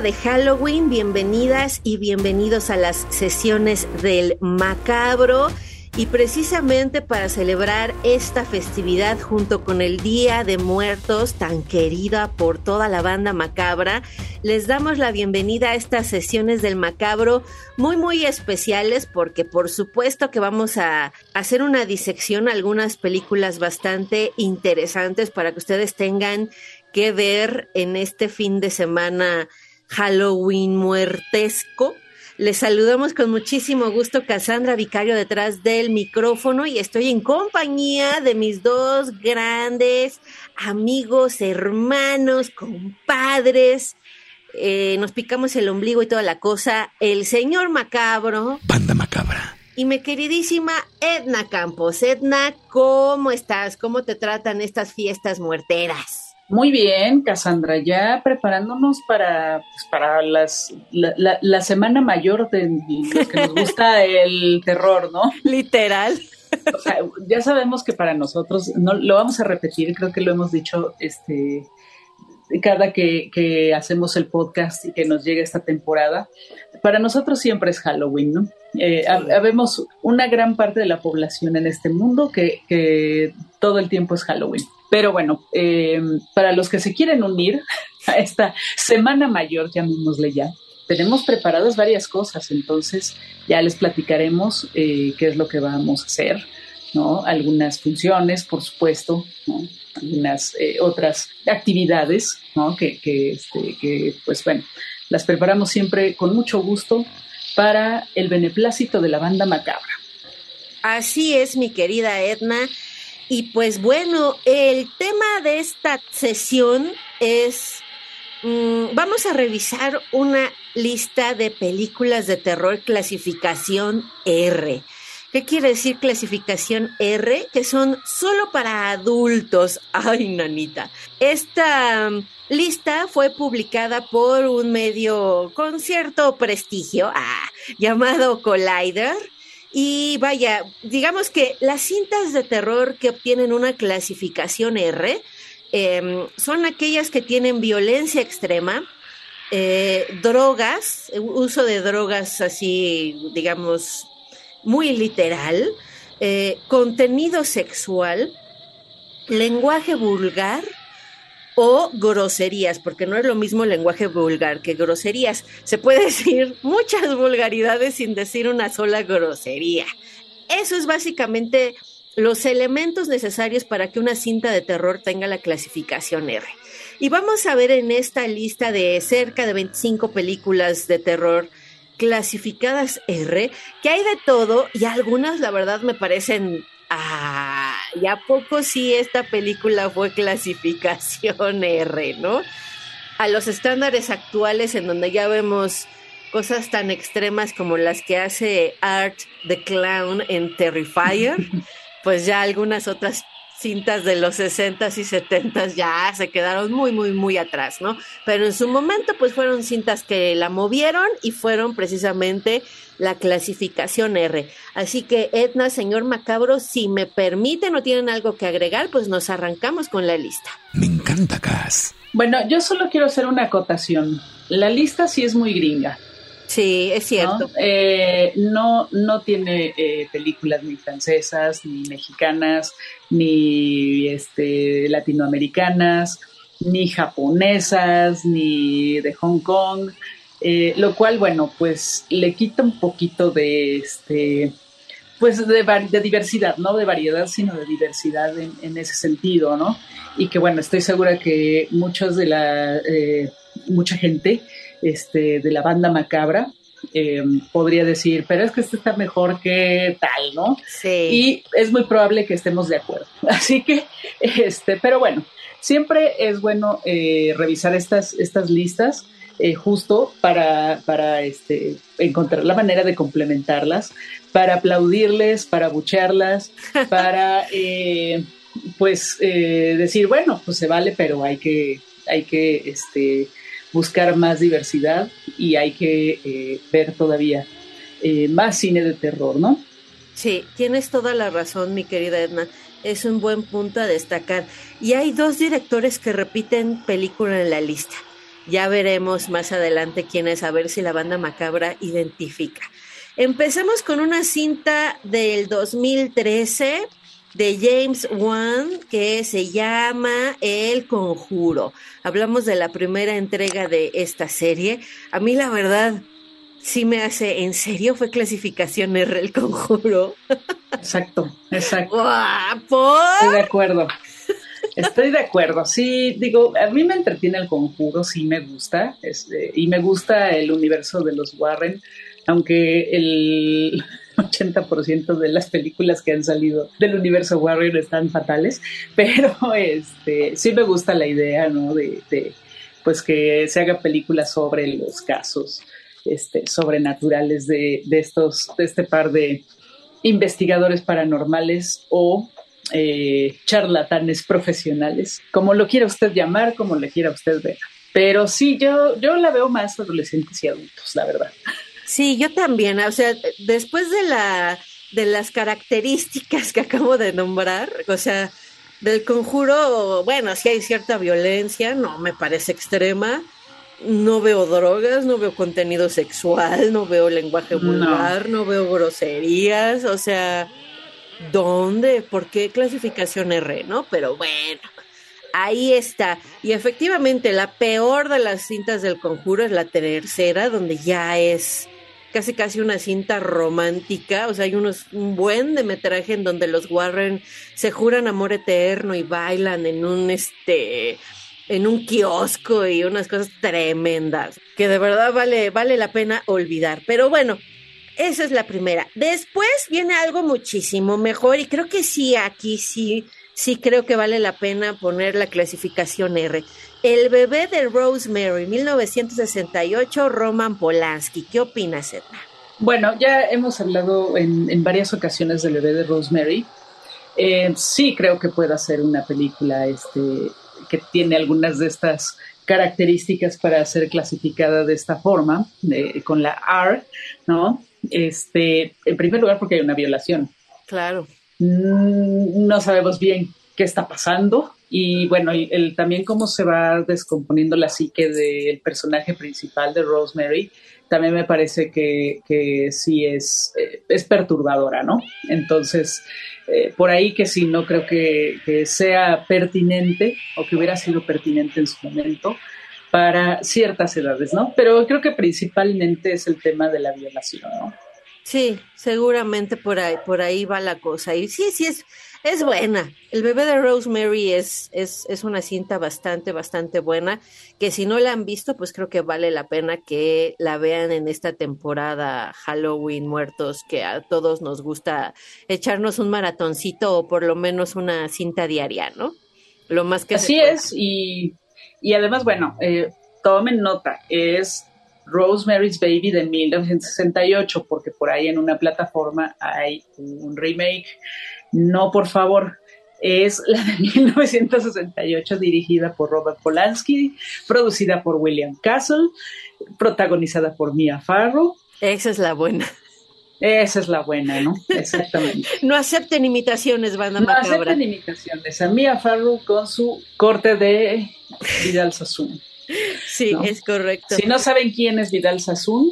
De Halloween, bienvenidas y bienvenidos a las sesiones del macabro. Y precisamente para celebrar esta festividad junto con el Día de Muertos, tan querida por toda la banda macabra, les damos la bienvenida a estas sesiones del macabro muy, muy especiales porque por supuesto que vamos a hacer una disección algunas películas bastante interesantes para que ustedes tengan que ver en este fin de semana Halloween muertesco. Les saludamos con muchísimo gusto, Cassandra Vicario, detrás del micrófono y estoy en compañía de mis dos grandes amigos, hermanos, compadres. Eh, nos picamos el ombligo y toda la cosa. El señor Macabro. Banda Macabra. Y mi queridísima Edna Campos. Edna, ¿cómo estás? ¿Cómo te tratan estas fiestas muerteras? Muy bien, Cassandra, ya preparándonos para, pues, para las, la, semana mayor de los que nos gusta el terror, ¿no? Literal. O sea, ya sabemos que para nosotros, no lo vamos a repetir, creo que lo hemos dicho este cada que, que hacemos el podcast y que nos llega esta temporada, para nosotros siempre es Halloween, ¿no? Eh, habemos una gran parte de la población en este mundo que, que todo el tiempo es Halloween. Pero bueno, eh, para los que se quieren unir a esta semana mayor, llamémosle ya, tenemos preparadas varias cosas, entonces ya les platicaremos eh, qué es lo que vamos a hacer, ¿no? Algunas funciones, por supuesto, ¿no? Algunas eh, otras actividades, ¿no? Que, este, que, pues bueno, las preparamos siempre con mucho gusto para el beneplácito de la banda macabra. Así es, mi querida Edna. Y pues bueno, el tema de esta sesión es, mm, vamos a revisar una lista de películas de terror clasificación R. ¿Qué quiere decir clasificación R? Que son solo para adultos. Ay, nanita. Esta mm, lista fue publicada por un medio con cierto prestigio ah, llamado Collider y vaya, digamos que las cintas de terror que obtienen una clasificación R em, son aquellas que tienen violencia extrema, eh, drogas, uso de drogas así, digamos, muy literal, eh, contenido sexual, lenguaje vulgar, o groserías, porque no es lo mismo lenguaje vulgar que groserías. Se puede decir muchas vulgaridades sin decir una sola grosería. Eso es básicamente los elementos necesarios para que una cinta de terror tenga la clasificación R. Y vamos a ver en esta lista de cerca de 25 películas de terror clasificadas R, que hay de todo y algunas la verdad me parecen ah, ¿y a poco sí esta película fue clasificación R, no? A los estándares actuales en donde ya vemos cosas tan extremas como las que hace Art the Clown en Terrifier, pues ya algunas otras cintas de los 60s y 70s ya se quedaron muy, muy, muy atrás, ¿no? Pero en su momento, pues fueron cintas que la movieron y fueron precisamente la clasificación R. Así que, Edna, señor Macabro, si me permite, no tienen algo que agregar, pues nos arrancamos con la lista. Me encanta, Cass. Bueno, yo solo quiero hacer una acotación. La lista sí es muy gringa. Sí, es cierto. No, eh, no, tiene eh, películas ni francesas, ni mexicanas, ni este, latinoamericanas, ni japonesas, ni de Hong Kong. Eh, lo cual, bueno, pues le quita un poquito de este, pues de, de diversidad, no de variedad, sino de diversidad en, ese sentido, ¿no? Y que bueno, estoy segura que muchos de la, mucha gente este, de la banda macabra, em, podría decir, pero es que este está mejor que tal, ¿no? Sí. Y es muy probable que estemos de acuerdo. Así que, este, pero bueno, siempre es bueno eh, revisar estas, estas listas. Eh, justo para, para este, encontrar la manera de complementarlas, para aplaudirles, para buchearlas, para eh, pues decir, bueno, pues se vale, pero hay que, hay que este, buscar más diversidad y hay que eh, ver todavía eh, más cine de terror, ¿no? Sí, tienes toda la razón, mi querida Edna. Es un buen punto a destacar. Y hay dos directores que repiten película en la lista. Ya veremos más adelante quién es, a ver si la banda macabra identifica. Empezamos con una cinta del 2013 de James Wan que se llama El Conjuro. Hablamos de la primera entrega de esta serie. A mí la verdad sí me hace, ¿en serio fue clasificación R El Conjuro? Exacto, exacto. ¿Por? Estoy de acuerdo. Estoy de acuerdo, sí, digo, a mí me entretiene el conjuro, sí me gusta, este, y me gusta el universo de los Warren, aunque el, 80% de las películas que han salido del universo Warrior están fatales, pero este sí me gusta la idea, ¿no? De, pues que se haga películas sobre los casos este, sobrenaturales de, de, estos, de este par de investigadores paranormales o eh, charlatanes profesionales, como lo quiera usted llamar, como le quiera usted ver. Pero sí, yo, yo la veo más adolescentes y adultos, la verdad. Sí, yo también. O sea, después de la de las características que acabo de nombrar, o sea, del conjuro, bueno, sí hay cierta violencia, no me parece extrema. No veo drogas, no veo contenido sexual, no veo lenguaje vulgar, no, veo groserías, o sea, ¿dónde? ¿Por qué clasificación R, no? Pero bueno, ahí está. Y efectivamente, la peor de las cintas del conjuro es la tercera, donde ya es casi casi una cinta romántica, o sea, hay unos, un buen de metraje en donde los Warren se juran amor eterno y bailan en un este en un kiosco y unas cosas tremendas que de verdad vale vale la pena olvidar. Pero bueno, esa es la primera. Después viene algo muchísimo mejor y creo que sí aquí sí sí creo que vale la pena poner la clasificación R. El bebé de Rosemary, 1968, Roman Polanski. ¿Qué opinas, Edna? Bueno, ya hemos hablado en, varias ocasiones del bebé de Rosemary. Eh, sí creo que pueda ser una película este, que tiene algunas de estas características para ser clasificada de esta forma, con la R, ¿no? Este, en primer lugar porque hay una violación. Claro. Mm, no sabemos bien qué está pasando y bueno, el, también cómo se va descomponiendo la psique del personaje principal de Rosemary, también me parece que, que sí es, eh, es perturbadora, ¿no? Entonces, eh, por ahí que sí, no creo que, que, sea pertinente o que hubiera sido pertinente en su momento para ciertas edades, ¿no? Pero creo que principalmente es el tema de la violación, ¿no? Sí, seguramente por ahí, por ahí va la cosa. Y sí, sí es, es buena. El bebé de Rosemary es, es, es una cinta bastante, bastante buena. Que si no la han visto, pues creo que vale la pena que la vean en esta temporada Halloween Muertos, que a todos nos gusta echarnos un maratoncito o por lo menos una cinta diaria, ¿no? Lo más que Así es, y, y además, bueno, eh, tomen nota, es Rosemary's Baby de 1968, porque por ahí en una plataforma hay un remake. No, por favor, es la de 1968, dirigida por Robert Polanski, producida por William Castle, protagonizada por Mia Farrow. Esa es la buena. Esa es la buena, ¿no? Exactamente. no acepten imitaciones, banda no macabra. No acepten imitaciones. A Mia Farrow con su corte de Vidal Sassoon. Sí, es correcto. Si no saben quién es Vidal Sassoon,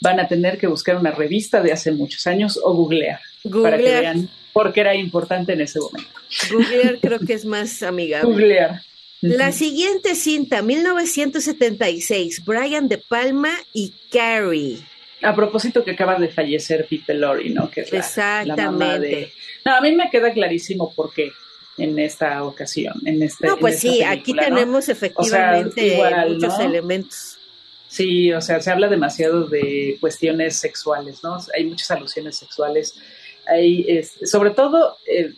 van a tener que buscar una revista de hace muchos años o googlear, para que vean por qué era importante en ese momento. Googlear creo que es más amigable. Googlear. La siguiente cinta, 1976, Brian De Palma y Carrie. A propósito que acaba de fallecer Pete Lori, ¿no? Que es Exactamente. No, a mí me queda clarísimo por qué en esta ocasión, en este No, pues sí, aquí tenemos efectivamente muchos elementos. Sí, o sea, se habla demasiado de cuestiones sexuales, ¿no? Hay muchas alusiones sexuales. Hay, sobre todo, eh,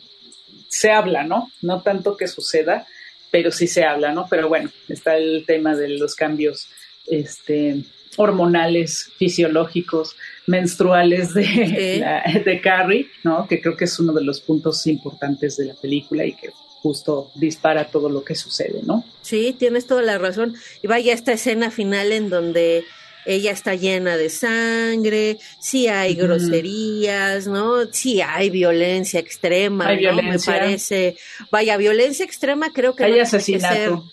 se habla, ¿no? No tanto que suceda, pero sí se habla, ¿no? Pero bueno, está el tema de los cambios este, hormonales, fisiológicos, menstruales de, de Carrie, ¿no? Que creo que es uno de los puntos importantes de la película y que justo dispara todo lo que sucede, ¿no? Sí, tienes toda la razón. Y vaya esta escena final en donde ella está llena de sangre, sí hay groserías, ¿no? Sí hay violencia extrema, hay violencia. Me parece. Vaya, violencia extrema creo que hay asesinato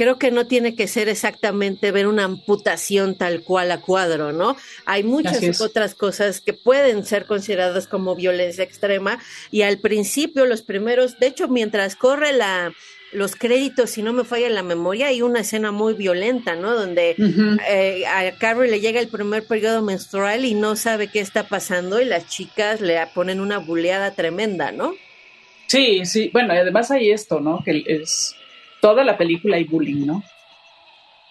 creo que no tiene que ser exactamente ver una amputación tal cual a cuadro, ¿no? Hay muchas otras cosas que pueden ser consideradas como violencia extrema y al principio los primeros, de hecho, mientras corre la los créditos, si no me falla la memoria, hay una escena muy violenta, ¿no? Donde eh, a Carrie le llega el primer periodo menstrual y no sabe qué está pasando y las chicas le ponen una buleada tremenda, ¿no? Sí, sí, bueno, además hay esto, ¿no? Que es toda la película hay bullying, ¿no?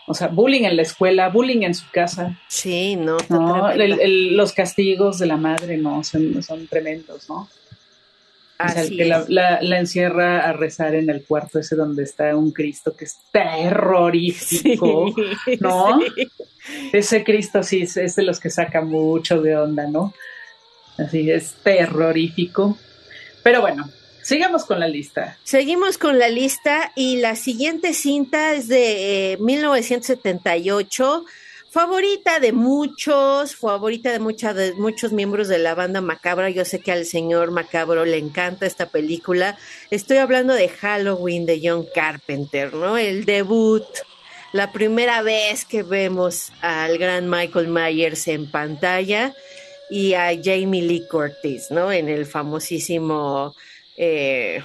O sea, bullying en la escuela, bullying en su casa. Sí, no. no los castigos de la madre, no, son, son tremendos, ¿no? O sea, que la, encierra a rezar en el cuarto ese donde está un Cristo que es terrorífico, ¿no? Ese Cristo sí es de los que saca mucho de onda, ¿no? Así es terrorífico. Pero bueno, Sigamos con la lista. Seguimos con la lista y la siguiente cinta es de 1978 eh, favorita de muchos, favorita de, de muchos miembros de la banda Macabra. Yo sé que al señor Macabro le encanta esta película. Estoy hablando de Halloween de John Carpenter, ¿no? El debut, la primera vez que vemos al gran Michael Myers en pantalla y a Jamie Lee Curtis, ¿no? En el famosísimo eh,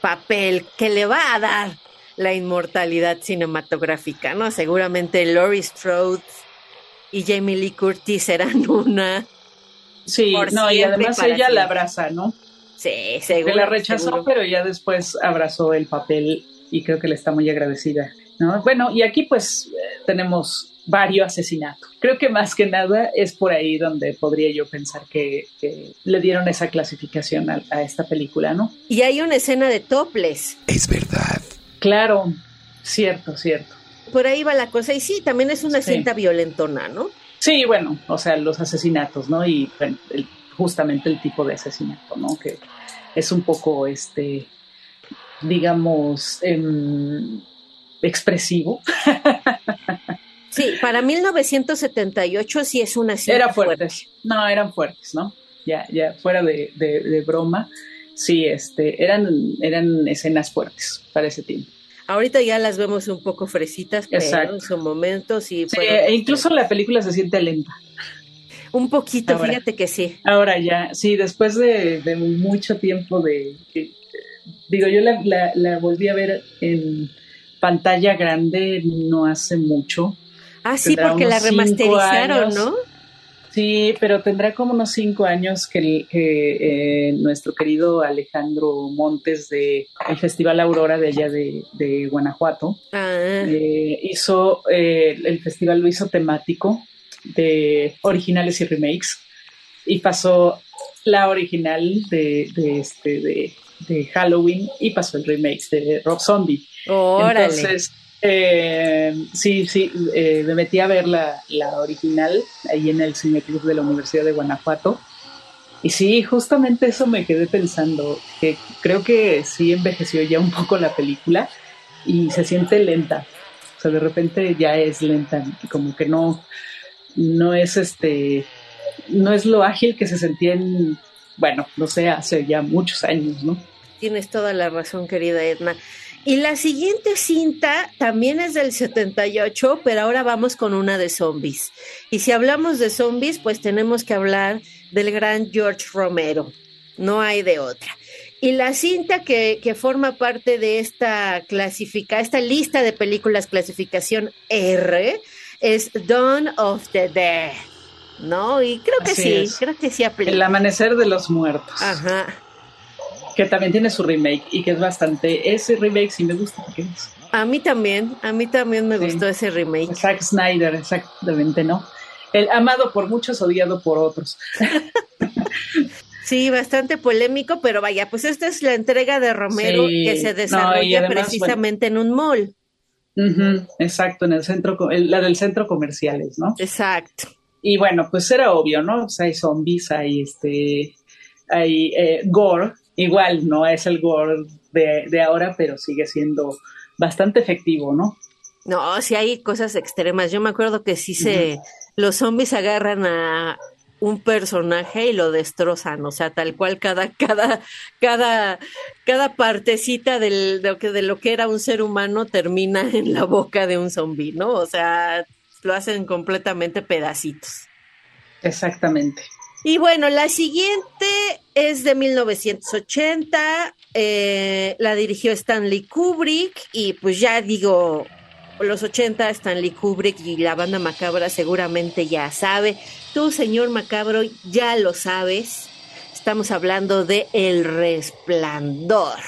papel que le va a dar la inmortalidad cinematográfica, ¿no? Seguramente Laurie Strode y Jamie Lee Curtis serán una. Sí, no, y además ella la abraza, ¿no? Sí, seguro. Que la rechazó, pero ya después abrazó el papel y creo que le está muy agradecida, ¿no? Bueno, y aquí pues eh, tenemos varios asesinatos. Creo que más que nada es por ahí donde podría yo pensar que, le dieron esa clasificación a, esta película, ¿no? Y hay una escena de toples. Es verdad. Claro, cierto, cierto. Por ahí va la cosa. Y sí, también es una cinta violentona, ¿no? Sí, bueno, o sea, los asesinatos, ¿no? Y justamente el tipo de asesinato, ¿no? Que es un poco, este, digamos, em, expresivo. Sí, para 1978 sí es una cinta Era fuertes. No, eran fuertes, ¿no? Ya, ya fuera de, de, broma, sí, este, eran, eran escenas fuertes para ese tiempo. Ahorita ya las vemos un poco fresitas, pero en su momento sí. sí e incluso la película se siente lenta. Un poquito, fíjate que sí. Ahora ya, sí, después de, de mucho tiempo de... digo, yo la, la, la volví a ver en pantalla grande no hace mucho Ah, sí, porque la remasterizaron, ¿no? Sí, pero tendrá como unos cinco años que, eh, nuestro querido Alejandro Montes de el Festival Aurora de allá de, Guanajuato ah. eh, hizo, eh, el festival lo hizo temático de originales y remakes y pasó la original de, este, de, Halloween y pasó el remake de Rob Zombie. Órale. Entonces, eh, sí, sí, eh, me metí a ver la, original ahí en el Cine Club de la Universidad de Guanajuato. Y sí, justamente eso me quedé pensando, que creo que sí envejeció ya un poco la película y se siente lenta. O sea, de repente ya es lenta, como que no, no es este, no es lo ágil que se sentía en, bueno, no sé, hace ya muchos años, ¿no? Tienes toda la razón, querida Edna. Y la siguiente cinta también es del 78, pero ahora vamos con una de zombies. Y si hablamos de zombies, pues tenemos que hablar del gran George Romero. No hay de otra. Y la cinta que, que forma parte de esta clasifica, esta lista de películas clasificación R es Dawn of the Dead. ¿No? Y creo que sí, creo que sí aplica. El amanecer de los muertos. Ajá que también tiene su remake y que es bastante, ese remake sí me gusta porque es A mí también, a mí también me gustó ese remake. Zack Snyder, exactamente, ¿no? El amado por muchos, odiado por otros. Sí, bastante polémico, pero vaya, pues esta es la entrega de Romero que se desarrolla precisamente en un mall. exacto, en el centro, la del centro comerciales, ¿no? Exacto. Y bueno, pues era obvio, ¿no? Pues hay zombies, hay este, hay eh, gore, igual no es el gore de, ahora, pero sigue siendo bastante efectivo, ¿no? No, sí hay cosas extremas. Yo me acuerdo que sí se, los zombies agarran a, un personaje y lo destrozan, o sea, tal cual cada, cada, cada, cada partecita del, de, lo que, de lo que era un ser humano termina en la boca de un zombi, ¿no? O sea, lo hacen completamente pedacitos. Exactamente. Y bueno, la siguiente es de 1980, eh, la dirigió Stanley Kubrick y pues ya digo, los 80 Stanley Kubrick y la banda macabra seguramente ya sabe. Tú, señor macabro, ya lo sabes. Estamos hablando de El Resplandor.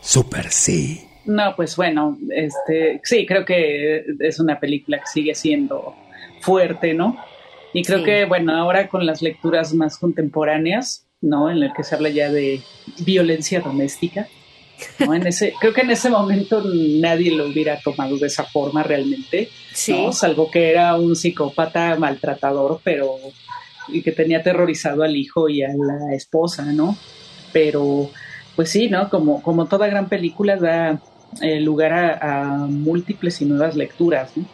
Super sí. No, pues bueno, este, sí, creo que es una película que sigue siendo fuerte, ¿no? Y creo que, bueno, ahora con las lecturas más contemporáneas, ¿no? En el que se habla ya de violencia doméstica, en ese, creo que en ese momento nadie lo hubiera tomado de esa forma realmente, ¿no? salvo que era un psicópata maltratador, pero y que tenía aterrorizado al hijo y a la esposa, ¿no? Pero, pues sí, ¿no? Como, como toda gran película da eh, lugar a, a, múltiples y nuevas lecturas, ¿no?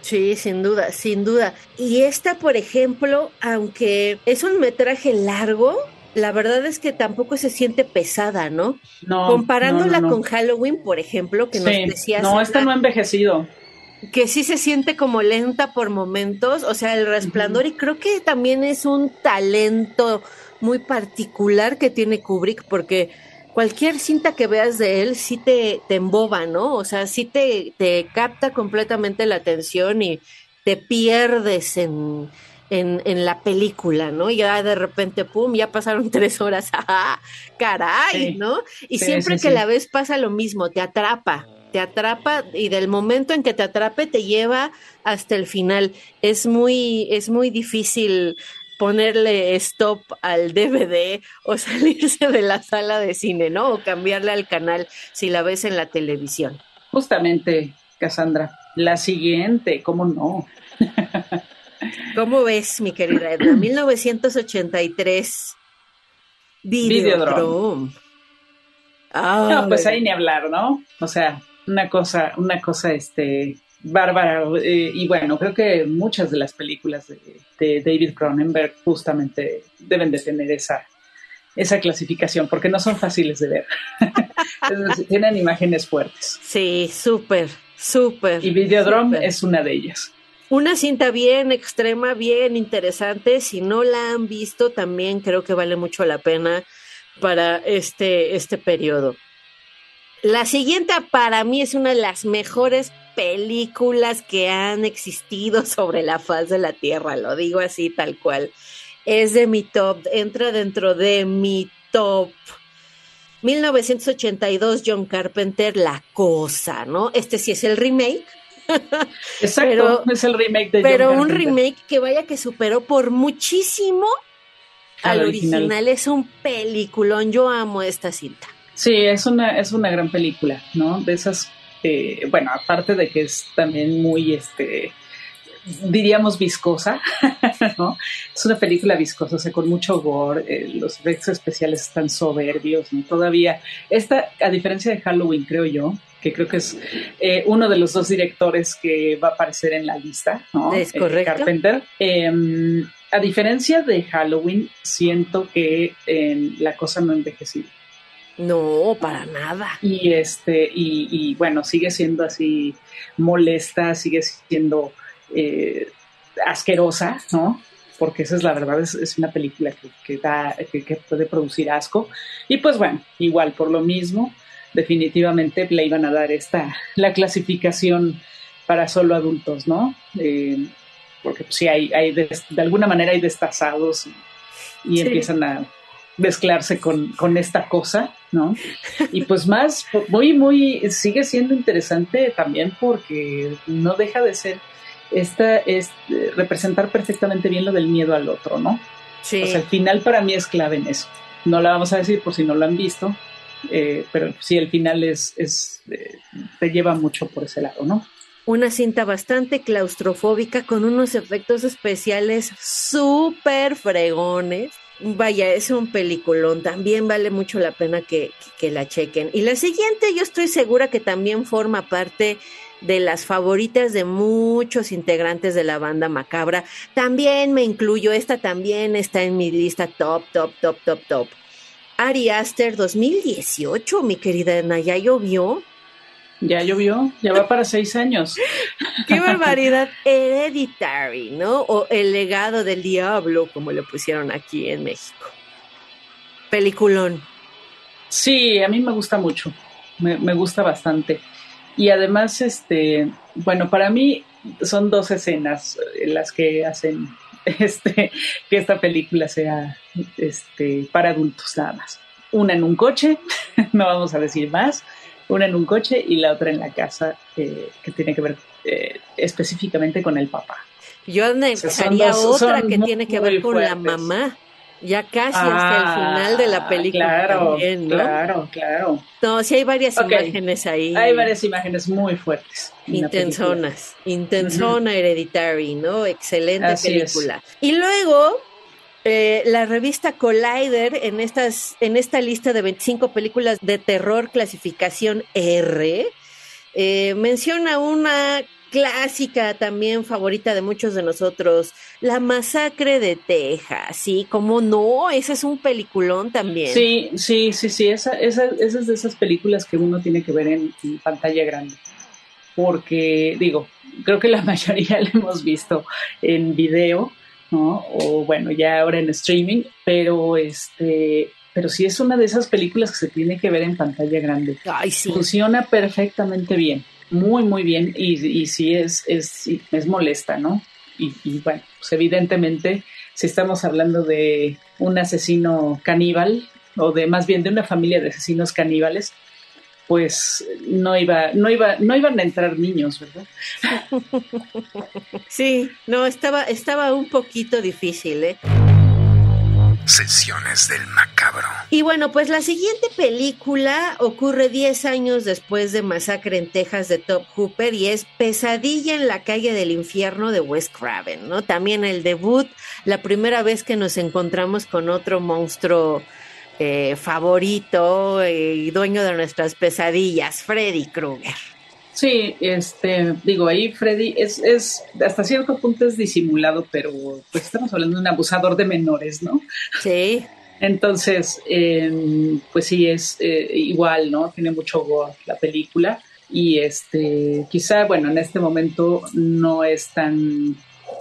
Sí, sin duda, sin duda. Y esta, por ejemplo, aunque es un metraje largo, la verdad es que tampoco se siente pesada, ¿no? No. Comparándola con Halloween, por ejemplo, que nos decías. No, esta no ha envejecido. Que sí se siente como lenta por momentos, o sea, el resplandor, y creo que también es un talento muy particular que tiene Kubrick, porque cualquier cinta que veas de él sí te, te emboba, ¿no? O sea, sí te, te capta completamente la atención y te pierdes en en, en la película, ¿no? Y ya de repente, pum, ya pasaron tres horas, ¡ah, caray! ¿no? Y siempre que la ves pasa lo mismo, te atrapa, te atrapa y del momento en que te atrape te lleva hasta el final. Es muy, es muy difícil ponerle stop al DVD o salirse de la sala de cine, ¿no? O cambiarle al canal si la ves en la televisión. Justamente, Cassandra. La siguiente, ¿cómo no? ¿Cómo ves, mi querida Edna? 1983. Videodrome. no, pues ahí ni hablar, ¿no? O sea, una cosa, una cosa, este, bárbara. Eh, y bueno, creo que muchas de las películas de, David Cronenberg justamente deben de tener esa, esa clasificación, porque no son fáciles de ver. tienen imágenes fuertes. Sí, súper, súper. Y Videodrome es una de ellas. Una cinta bien extrema, bien interesante. Si no la han visto, también creo que vale mucho la pena para este, este periodo. La siguiente para mí es una de las mejores películas que han existido sobre la faz de la Tierra, lo digo así tal cual. Es de mi top, entra dentro de mi top. 1982, John Carpenter, La Cosa, ¿no? Este sí es el remake, Exacto, es el remake de Pero un remake que vaya que superó por muchísimo al, original. Es un peliculón, yo amo esta cinta. Sí, es una, es una gran película, ¿no? De esas, eh, bueno, aparte de que es también muy, este, diríamos viscosa, ¿no? Es una película viscosa, o sea, con mucho gore, eh, los efectos especiales están soberbios, ¿no? Todavía, esta, a diferencia de Halloween, creo yo, que creo que es eh, uno de los dos directores que va a aparecer en la lista, ¿no? Es correcto. Carpenter. Em, a diferencia de Halloween, siento que la cosa no ha envejecido. No, para nada. Y este, y, bueno, sigue siendo así molesta, sigue siendo eh, asquerosa, ¿no? Porque esa es la verdad, es, una película que, da, que, puede producir asco. Y pues bueno, igual por lo mismo, definitivamente le iban a dar esta, la clasificación para solo adultos, ¿no? Eh, porque pues, sí, hay, hay de, alguna manera hay destazados y, empiezan a mezclarse con, esta cosa. ¿No? Y pues más, muy, muy, sigue siendo interesante también porque no deja de ser esta es representar perfectamente bien lo del miedo al otro, ¿no? Sí. O sea, el final para mí es clave en eso. No la vamos a decir por si no lo han visto, eh, pero sí, el final es, es eh, te lleva mucho por ese lado, ¿no? Una cinta bastante claustrofóbica con unos efectos especiales súper fregones. Vaya, es un peliculón, también vale mucho la pena que, que la chequen. Y la siguiente yo estoy segura que también forma parte de las favoritas de muchos integrantes de la banda Macabra. También me incluyo, esta también está en mi lista top, top, top, top, top. Ari Aster 2018, mi querida Edna, ¿ya llovió? Ya llovió, ya va para seis años. Qué barbaridad. Hereditary, ¿no? O El legado del diablo, como le pusieron aquí en México. Peliculón. Sí, a mí me gusta mucho. Me, me gusta bastante. Y además, este, bueno, para mí son dos escenas las que hacen este, que esta película sea este, para adultos nada más. Una en un coche, no vamos a decir más, una en un coche y la otra en la casa eh, que tiene que ver eh, específicamente con el papá. Yo necesitaría otra que tiene que ver con la mamá ya casi hasta el final de la ah, película. Claro, claro, claro. No, sí hay varias imágenes ahí. Hay varias imágenes muy fuertes. Intensonas, intensona Hereditary, ¿no? Excelente película. Y luego eh, la revista Collider en estas en esta lista de 25 películas de terror clasificación R eh, menciona una clásica también favorita de muchos de nosotros, La Masacre de Texas, ¿sí? ¿Cómo no? Ese es un peliculón también. Sí, sí, sí, sí, esa, esa, es de esas películas que uno tiene que ver en, pantalla grande, porque digo, creo que la mayoría la hemos visto en video, ¿no? O bueno, ya ahora en streaming, pero este, pero sí es una de esas películas que se tiene que ver en pantalla grande. Ay, sí. Funciona perfectamente bien muy, muy bien y, y sí es, es, es molesta, ¿no? Y, bueno, pues evidentemente, si estamos hablando de un asesino caníbal, o de más bien de una familia de asesinos caníbales, pues no iba, no iba, no iban a entrar niños, ¿verdad? Sí, no, estaba, estaba un poquito difícil, ¿eh? Sesiones del Macabro. Y bueno, pues la siguiente película ocurre 10 años después de Masacre en Texas de Top Hooper y es Pesadilla en la calle del infierno de Wes Craven, ¿no? También el debut, la primera vez que nos encontramos con otro monstruo eh, favorito y dueño de nuestras pesadillas, Freddy Krueger. Sí, este, digo, ahí Freddy es, es, hasta cierto punto es disimulado, pero pues estamos hablando de un abusador de menores, ¿no? Sí. Entonces, em, pues sí, es eh, igual, ¿no? Tiene mucho gore la película y este, quizá, bueno, en este momento no es tan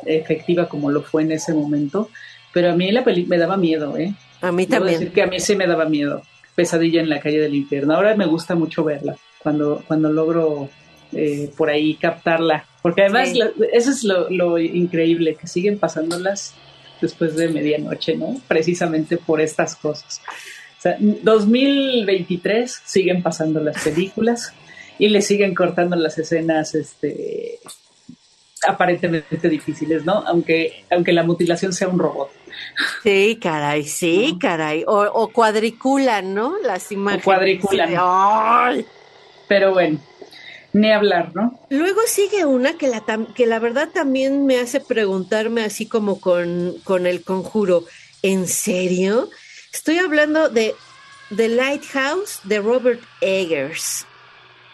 efectiva como lo fue en ese momento, pero a mí la película me daba miedo, ¿eh? A mí también. decir que a mí sí me daba miedo. Pesadilla en la calle del infierno. Ahora me gusta mucho verla cuando, cuando logro eh, por ahí captarla. Porque además eso es lo, increíble, que siguen pasándolas después de medianoche, ¿no? Precisamente por estas cosas. O sea, 2023 siguen pasando las películas y le siguen cortando las escenas este, aparentemente difíciles, ¿no? Aunque, aunque la mutilación sea un robot. Sí, caray, sí, caray. O, o, cuadriculan, ¿no? Las imágenes. O cuadriculan. Pero bueno, ni hablar, ¿no? Luego sigue una que la, que la verdad también me hace preguntarme así como con, con el conjuro, ¿en serio? Estoy hablando de The Lighthouse de Robert Eggers,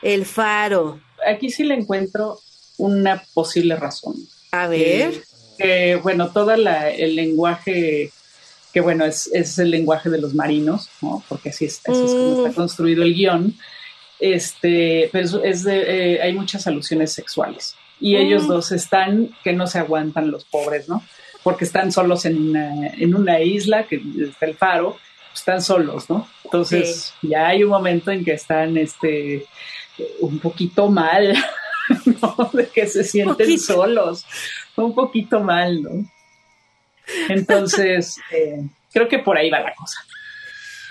El Faro. Aquí sí le encuentro una posible razón. A ver. Que, bueno, todo el lenguaje, que bueno, es, es, el lenguaje de los marinos, ¿no? Porque así es, así es como está mm. construido el guion este, pero es de, eh, hay muchas alusiones sexuales. Y ellos mm. dos están que no se aguantan los pobres, ¿no? Porque están solos en una, en una isla, que está el faro, están solos, ¿no? Entonces ya hay un momento en que están este, un poquito mal, ¿no? De que se sienten solos, un poquito mal, ¿no? Entonces, eh, creo que por ahí va la cosa.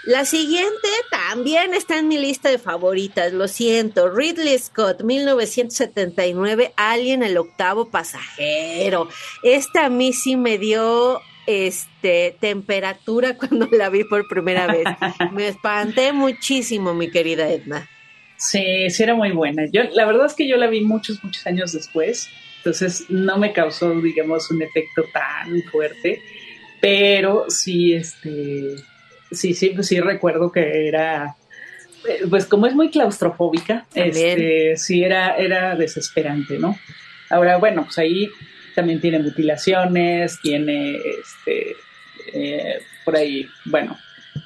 La siguiente también está en mi lista de favoritas, lo siento. Ridley Scott, 1979, Alien, el octavo pasajero. Esta a mí sí me dio este temperatura cuando la vi por primera vez. Me espanté muchísimo, mi querida Edna. Sí, sí era muy buena. Yo, la verdad es que yo la vi muchos, muchos años después, entonces no me causó, digamos, un efecto tan fuerte, pero sí, este, sí, sí, sí recuerdo que era, pues como es muy claustrofóbica, este, sí era, era desesperante, ¿no? Ahora, bueno, pues ahí también tiene mutilaciones, tiene, este, eh, por ahí, bueno,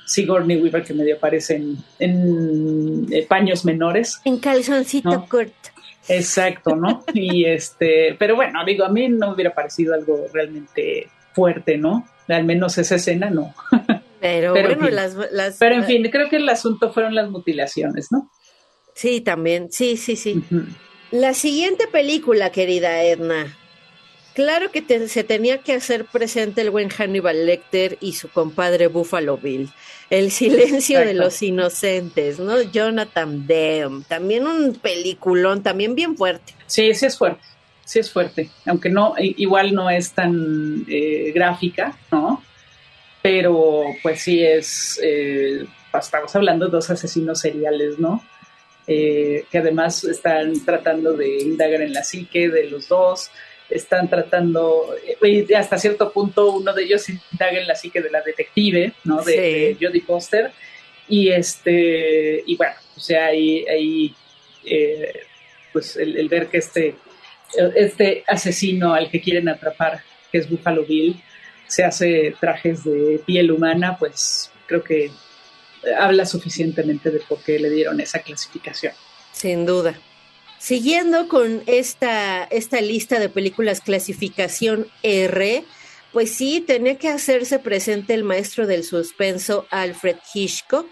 Sigourney Weaver que medio aparece en, en eh, paños menores. En calzoncito corto. Exacto, ¿no? y este, pero bueno, digo, a mí no me hubiera parecido algo realmente fuerte, ¿no? Al menos esa escena no. Pero, bueno, las, Pero en fin, creo que el asunto fueron las mutilaciones, ¿no? Sí, también, sí, sí, sí. La siguiente película, querida Edna, Claro que se tenía que hacer presente el buen Hannibal Lecter y su compadre Buffalo Bill. El silencio de los inocentes, ¿no? Jonathan Demme. También un peliculón, también bien fuerte. Sí, sí es fuerte. Sí es fuerte. Aunque no, igual no es tan eh, gráfica, ¿no? Pero pues sí es. Eh, estamos hablando de dos asesinos seriales, ¿no? Eh, que además están tratando de indagar en la psique de los dos están tratando, y hasta cierto punto uno de ellos indaga en la psique de la detective, ¿no? De, Jodie Foster. Y este, y bueno, o sea, ahí, ahí eh, pues el, ver que este, este asesino al que quieren atrapar, que es Buffalo Bill, se hace trajes de piel humana, pues creo que habla suficientemente de por qué le dieron esa clasificación. Sin duda. Siguiendo con esta, esta lista de películas clasificación R, pues sí, tenía que hacerse presente el maestro del suspenso Alfred Hitchcock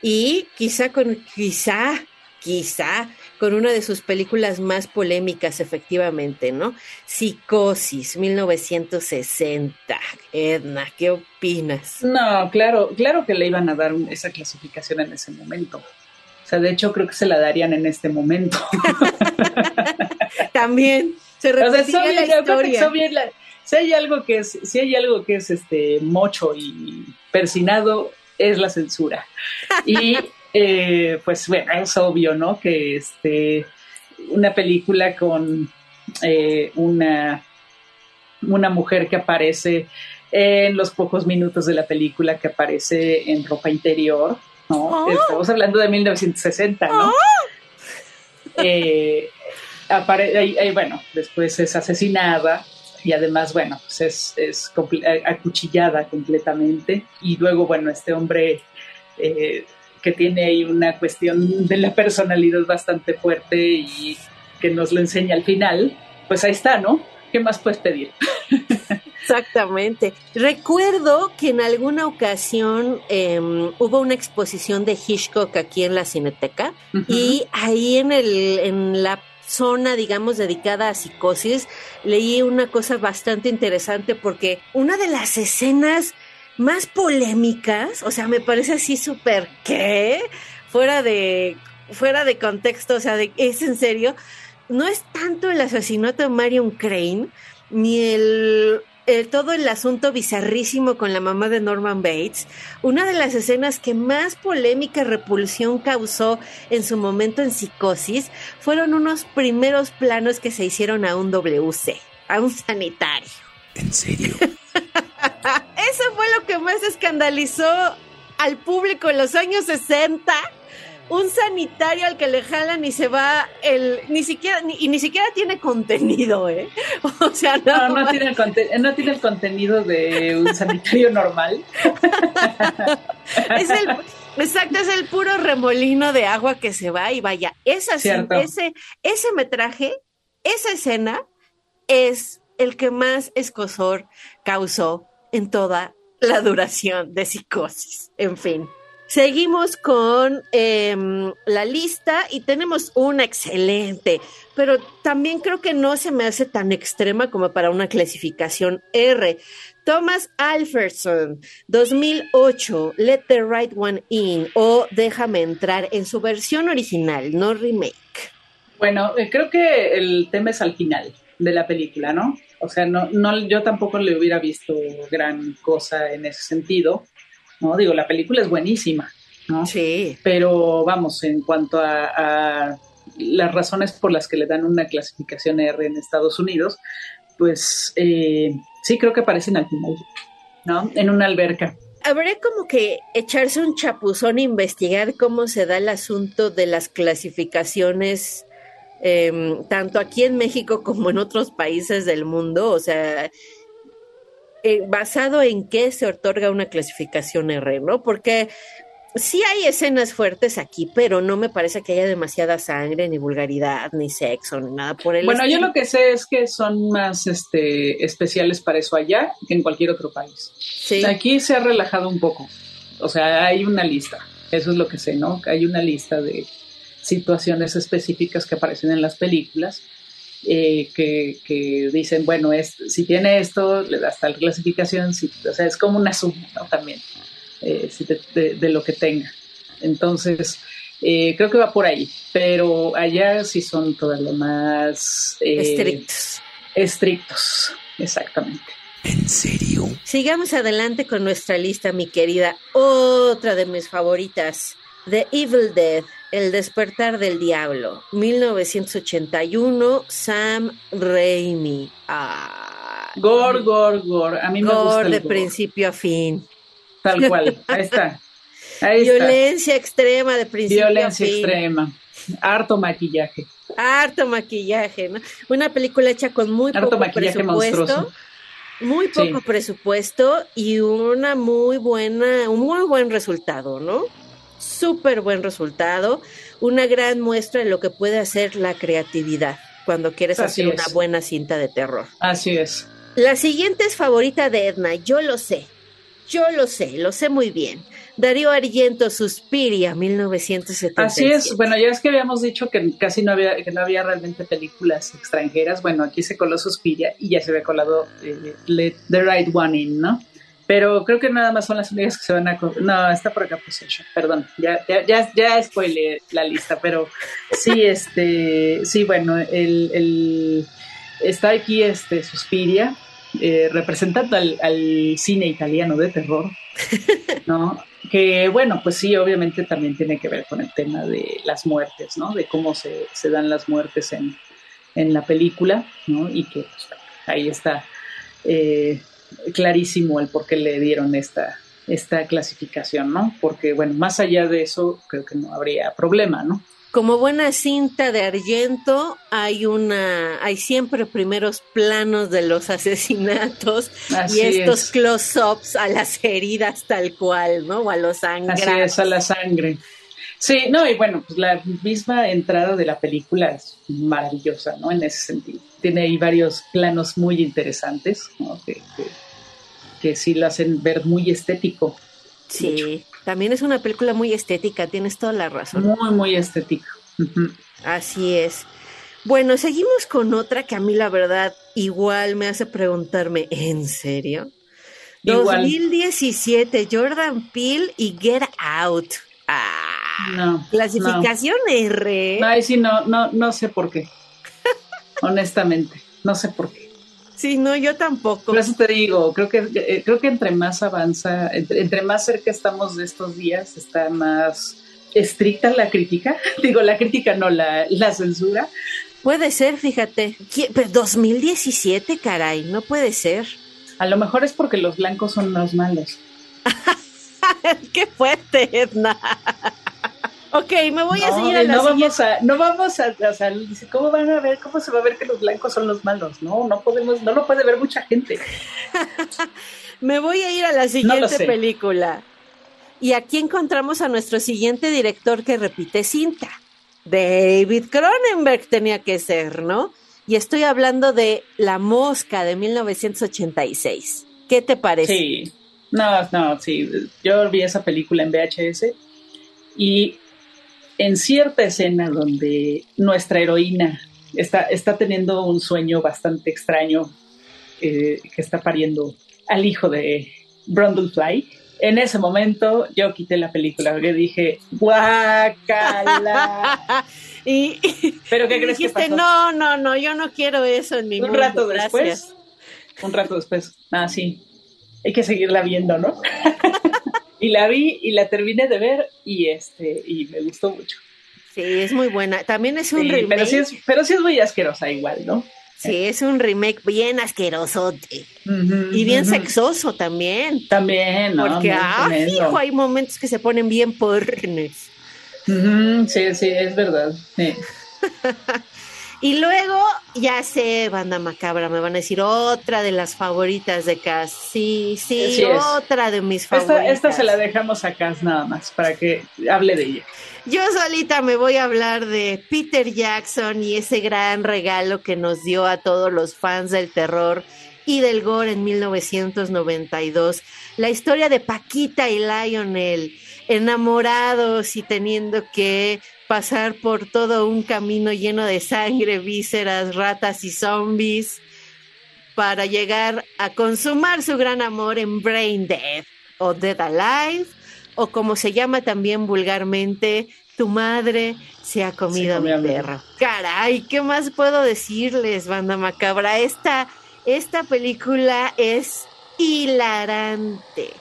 y quizá con, quizá, quizá con una de sus películas más polémicas, efectivamente, ¿no? Psicosis, 1960. Edna, ¿qué opinas? No, claro, claro que le iban a dar esa clasificación en ese momento. O sea, de hecho creo que se la darían en este momento. También se repetiría la historia. si hay algo que es, si hay algo que es este mocho y persinado, es la censura. Y eh, pues bueno, es obvio, ¿no? Que este una película con eh, una, una mujer que aparece en los pocos minutos de la película que aparece en ropa interior, ¿no? Ah. Estamos hablando de 1960, ¿no? Ah. Eh, bueno, después es asesinada y además, bueno, pues es, es acuchillada completamente. Y luego, bueno, este hombre eh, que tiene ahí una cuestión de la personalidad bastante fuerte y que nos lo enseña al final, pues ahí está, ¿no? ¿Qué más puedes pedir? Exactamente. Recuerdo que en alguna ocasión em, hubo una exposición de Hitchcock aquí en la Cineteca y ahí en, el, en la zona, digamos, dedicada a psicosis, leí una cosa bastante interesante porque una de las escenas más polémicas, o sea, me parece así súper, ¿qué? Fuera de, fuera de contexto, o sea, de, es en serio, no es tanto el asesinato de Marion Crane, ni el todo el asunto bizarrísimo con la mamá de Norman Bates, una de las escenas que más polémica y repulsión causó en su momento en psicosis fueron unos primeros planos que se hicieron a un WC, a un sanitario. ¿En serio? Eso fue lo que más escandalizó al público en los años 60 un sanitario al que le jalan y se va el ni siquiera ni, y ni siquiera tiene contenido, ¿eh? O sea, no, no, tiene, el no tiene el contenido de un sanitario normal. es el Exacto, es el puro remolino de agua que se va y vaya. Esa, ese, ese metraje, esa escena es el que más escosor causó en toda la duración de psicosis. En fin. Seguimos con em, la lista y tenemos una excelente, pero también creo que no se me hace tan extrema como para una clasificación R. Thomas Alferson, 2008, Let the Right One In o Déjame entrar en su versión original, no remake. Bueno, eh, creo que el tema es al final de la película, ¿no? O sea, no, no, yo tampoco le hubiera visto gran cosa en ese sentido, ¿no? Digo, la película es buenísima, ¿no? Sí. Pero vamos, en cuanto a, las razones por las que le dan una clasificación R en Estados Unidos, pues eh, sí creo que aparecen al final, ¿no? En una alberca. Habría como que echarse un chapuzón e investigar cómo se da el asunto de las clasificaciones Em, tanto aquí en México como en otros países del mundo, o sea, eh, basado en qué se otorga una clasificación R, ¿no? Porque sí hay escenas fuertes aquí, pero no me parece que haya demasiada sangre, ni vulgaridad, ni sexo, ni nada por el Bueno, yo lo que sé es que son más este, especiales para eso allá que en cualquier otro país. Sí. Aquí se ha relajado un poco, o sea, hay una lista, eso es lo que sé, ¿no? Hay una lista de situaciones específicas que aparecen en las películas, eh, que, dicen, bueno, es, si tiene esto, le das tal clasificación, o sea, es como una suma también eh, de, lo que tenga. Entonces, eh, creo que va por ahí, pero allá sí son todavía más estrictos. Estrictos, exactamente. ¿En serio? Sigamos adelante con nuestra lista, mi querida. Otra de mis favoritas, The Evil Dead. El despertar del diablo, 1981, Sam Raimi. Ah, gor, gor, gor. A mí me gusta de principio a fin. Tal cual, ahí está. Violencia extrema de principio a fin. Violencia extrema. Harto maquillaje. Harto maquillaje, ¿no? Una película hecha con muy poco presupuesto. Muy poco presupuesto y una muy buena, un muy buen resultado, ¿no? Súper buen resultado, una gran muestra de lo que puede hacer la creatividad cuando quieres hacer una buena cinta de terror. Así es. La siguiente es favorita de Edna, yo lo sé, yo lo sé, lo sé muy bien. Darío Argento, Suspiria, 1970. Así es, bueno, ya es que habíamos dicho que casi no había, que no había realmente películas extranjeras. Bueno, aquí se coló Suspiria y ya se había colado eh, The Right One In, ¿no? Pero creo que nada más son las únicas que se van a... No, está por acá Possession, perdón, ya, ya, ya, ya spoilé la lista, pero sí, este, sí, bueno, el, el está aquí este Suspiria, eh, representando al, al, cine italiano de terror, ¿no? Que bueno, pues sí, obviamente también tiene que ver con el tema de las muertes, ¿no? De cómo se, se dan las muertes en, en la película, ¿no? Y que pues, ahí está eh, clarísimo el por qué le dieron esta, esta clasificación, ¿no? Porque, bueno, más allá de eso, creo que no habría problema, ¿no? Como buena cinta de Argento, hay una, hay siempre primeros planos de los asesinatos y estos close-ups a las heridas tal cual, ¿no? O a los sangre. Así es, a la sangre. Sí, no, y bueno, pues la misma entrada de la película es maravillosa, ¿no? En ese sentido. Tiene ahí varios planos muy interesantes, ¿no? Que, que, sí lo hacen ver muy estético. Sí, también es una película muy estética, tienes toda la razón. Muy, muy estética. Así es. Bueno, seguimos con otra que a mí la verdad igual me hace preguntarme, ¿en serio? Igual. 2017, Jordan Peele y Get Out. Ah, no. Clasificación R. Ay, sí, no, no, no sé por qué. Honestamente, no sé por qué. Sí, no, yo tampoco. Por eso te digo, creo que, eh, creo que entre más avanza, entre, más cerca estamos de estos días, está más estricta la crítica. digo, la crítica no, la, la censura. Puede ser, fíjate. Pero 2017, caray, no puede ser. A lo mejor es porque los blancos son los malos. ¡Qué fuerte, Edna! Ok, me voy a seguir a la no vamos a, no vamos a, o sea, ¿cómo van a ver, cómo se va a ver que los blancos son los malos? No, no podemos, no lo puede ver mucha gente. me voy a ir a la siguiente película. Y aquí encontramos a nuestro siguiente director que repite cinta. David Cronenberg tenía que ser, ¿no? Y estoy hablando de La Mosca de 1986. ¿Qué te parece? Sí, No, no, sí. Yo vi esa película en VHS y en cierta escena donde nuestra heroína está, está teniendo un sueño bastante extraño, eh, que está pariendo al hijo de Brundlefly, en ese momento yo quité la película porque dije, guácala. y, ¿Pero qué crees dijiste, no, no, no, yo no quiero eso en mi Un rato después, un rato después, ah, sí, hay que seguirla viendo, ¿no? Y la vi y la terminé de ver y este y me gustó mucho. Sí, es muy buena. También es un remake. Pero sí es, pero sí es muy asquerosa igual, ¿no? Sí, es un remake bien asquerosote. y bien sexoso también. También, ¿no? Porque, ah, hijo, hay momentos que se ponen bien pornes. sí, sí, es verdad. y luego, ya sé, banda macabra, me van a decir otra de las favoritas de Cass. Sí, sí, otra de mis favoritas. Esta, esta se la dejamos a Cass nada más, para que hable de ella. Yo solita me voy a hablar de Peter Jackson y ese gran regalo que nos dio a todos los fans del terror y del gore en 1992. La historia de Paquita y Lionel, enamorados y teniendo que pasar por todo un camino lleno de sangre, vísceras, ratas y zombies para llegar a consumar su gran amor en Brain Dead o Dead Alive o como se llama también vulgarmente, tu madre se ha comido a mi perro. Caray, ¿qué más puedo decirles, banda macabra? Esta, esta película es hilarante.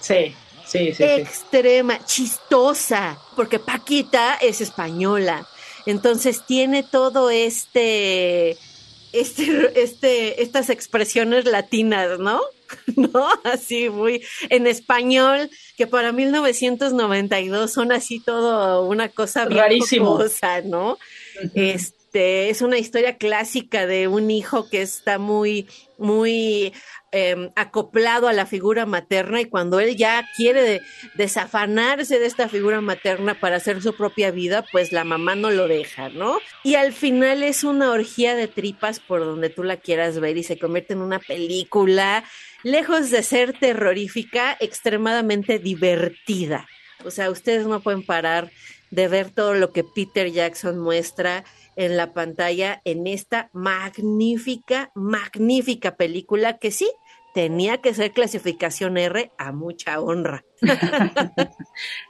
Sí, sí, sí. Extrema, chistosa, porque Paquita es española. Entonces tiene todo este, este, este, estas expresiones latinas, ¿no? ¿no? Así muy en español, que para 1992 son así todo una cosa rarísima, ¿no? Este es una historia clásica de un hijo que está muy, muy em, acoplado a la figura materna y cuando él ya quiere desafanarse de esta figura materna para hacer su propia vida, pues la mamá no lo deja, ¿no? Y al final es una orgía de tripas por donde tú la quieras ver y se convierte en una película lejos de ser terrorífica, extremadamente divertida. O sea, ustedes no pueden parar de ver todo lo que Peter Jackson muestra en la pantalla en esta magnífica, magnífica película que sí, tenía que ser clasificación R a mucha honra.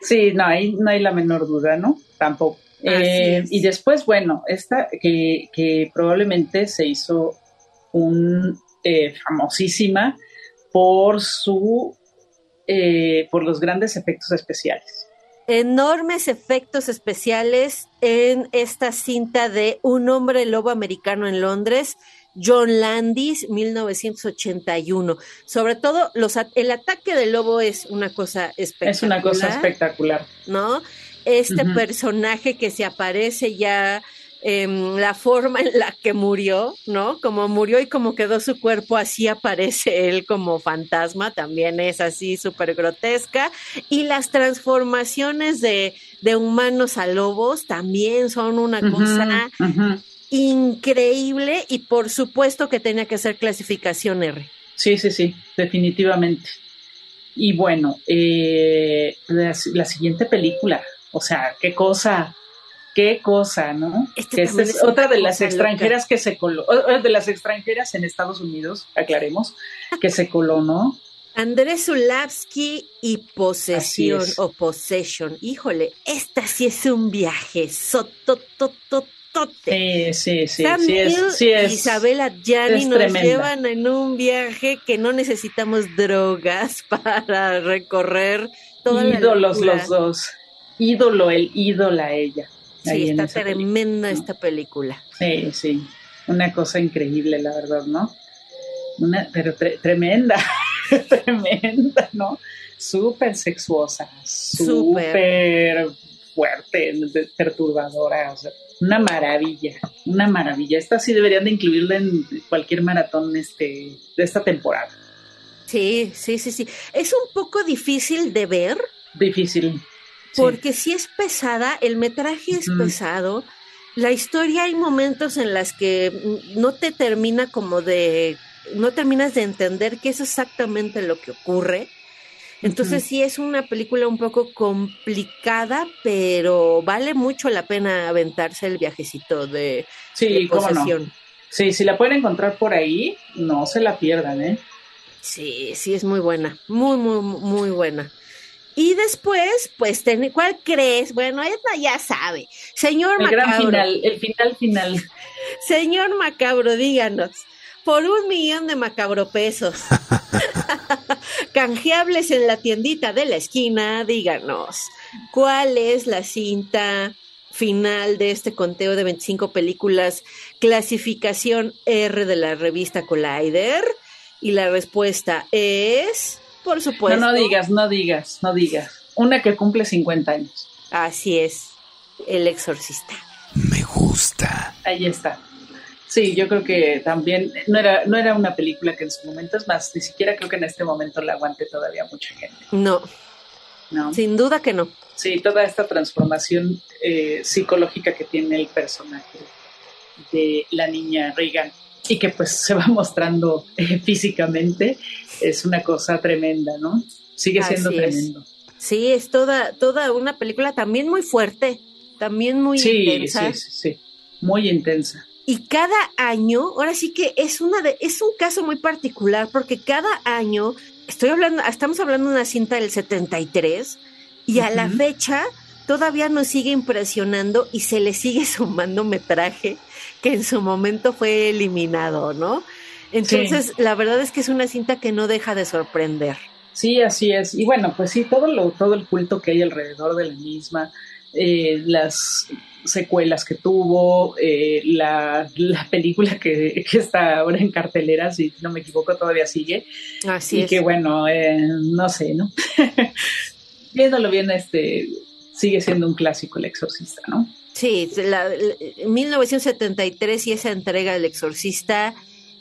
sí, no hay, no hay la menor duda, ¿no? Tampoco. Eh, y después, bueno, esta que, que probablemente se hizo un eh, famosísima por su eh, por los grandes efectos especiales. Enormes efectos especiales en esta cinta de Un hombre lobo americano en Londres, John Landis, 1981. Sobre todo, los, el ataque del lobo es una cosa espectacular. Es una cosa espectacular. ¿No? Este personaje que se aparece ya Em, la forma en la que murió, ¿no? Como murió y como quedó su cuerpo, así aparece él como fantasma, también es así súper grotesca. Y las transformaciones de, humanos a lobos también son una cosa increíble y por supuesto que tenía que ser clasificación R. Sí, sí, sí, definitivamente. Y bueno, eh, la siguiente película, o sea, qué cosa qué cosa, ¿no? Este esta es, otra de las extranjeras que se coló, de las extranjeras en Estados Unidos, aclaremos, que se coló, ¿no? Andrés Zulavsky y Posesión o Possession. Híjole, esta sí es un viaje. Sototototote. Sí, sí, sí. sí es, sí es, Isabela Gianni nos llevan en un viaje que no necesitamos drogas para recorrer toda Ídolos los dos. Ídolo el ídola ella. Sí, está tremenda esta película. Sí, sí. Una cosa increíble, la verdad, ¿no? Una, pero tremenda, tremenda, ¿no? Súper sexuosa, súper fuerte, perturbadora, o sea, una maravilla, una maravilla. Esta sí deberían de incluirla en cualquier maratón este, de esta temporada. Sí, sí, sí, sí. Es un poco difícil de ver. Difícil porque si es pesada, el metraje es pesado, la historia hay momentos en las que no te termina como de, no terminas de entender qué es exactamente lo que ocurre. Entonces sí es una película un poco complicada, pero vale mucho la pena aventarse el viajecito de, sí, posesión. Sí, si la pueden encontrar por ahí, no se la pierdan, ¿eh? Sí, sí es muy buena, muy, muy, muy buena. Y después, pues, ¿cuál crees? Bueno, esta ya sabe. Señor el Gran final, el final final. Señor Macabro, díganos, por un millón de macabro pesos, canjeables en la tiendita de la esquina, díganos, ¿cuál es la cinta final de este conteo de 25 películas, clasificación R de la revista Collider? Y la respuesta es... Por supuesto. No, no digas, no digas, no digas. Una que cumple 50 años. Así es, El Exorcista. Me gusta. Ahí está. Sí, yo creo que también no era, no era una película que en su momento, es más, ni siquiera creo que en este momento la aguante todavía mucha gente. No. No. Sin duda que no. Sí, toda esta transformación eh, psicológica que tiene el personaje de la niña Reagan y que pues se va mostrando eh, físicamente, es una cosa tremenda, ¿no? Sigue siendo tremendo. Sí, es toda, toda una película también muy fuerte, también muy intensa. Sí, sí, sí, muy intensa. Y cada año, ahora sí que es una de, es un caso muy particular porque cada año, estoy hablando, estamos hablando de una cinta del 73 y a la fecha todavía nos sigue impresionando y se le sigue sumando metraje que en su momento fue eliminado, ¿no? Entonces, la verdad es que es una cinta que no deja de sorprender. Sí, así es. Y bueno, pues sí, todo lo, todo el culto que hay alrededor de la misma, eh, las secuelas que tuvo, eh, la, película que, está ahora en cartelera, si no me equivoco, todavía sigue. Así y que bueno, eh, no sé, ¿no? Viéndolo bien, este sigue siendo un clásico El Exorcista, ¿no? Sí, la, 1973 y esa entrega del Exorcista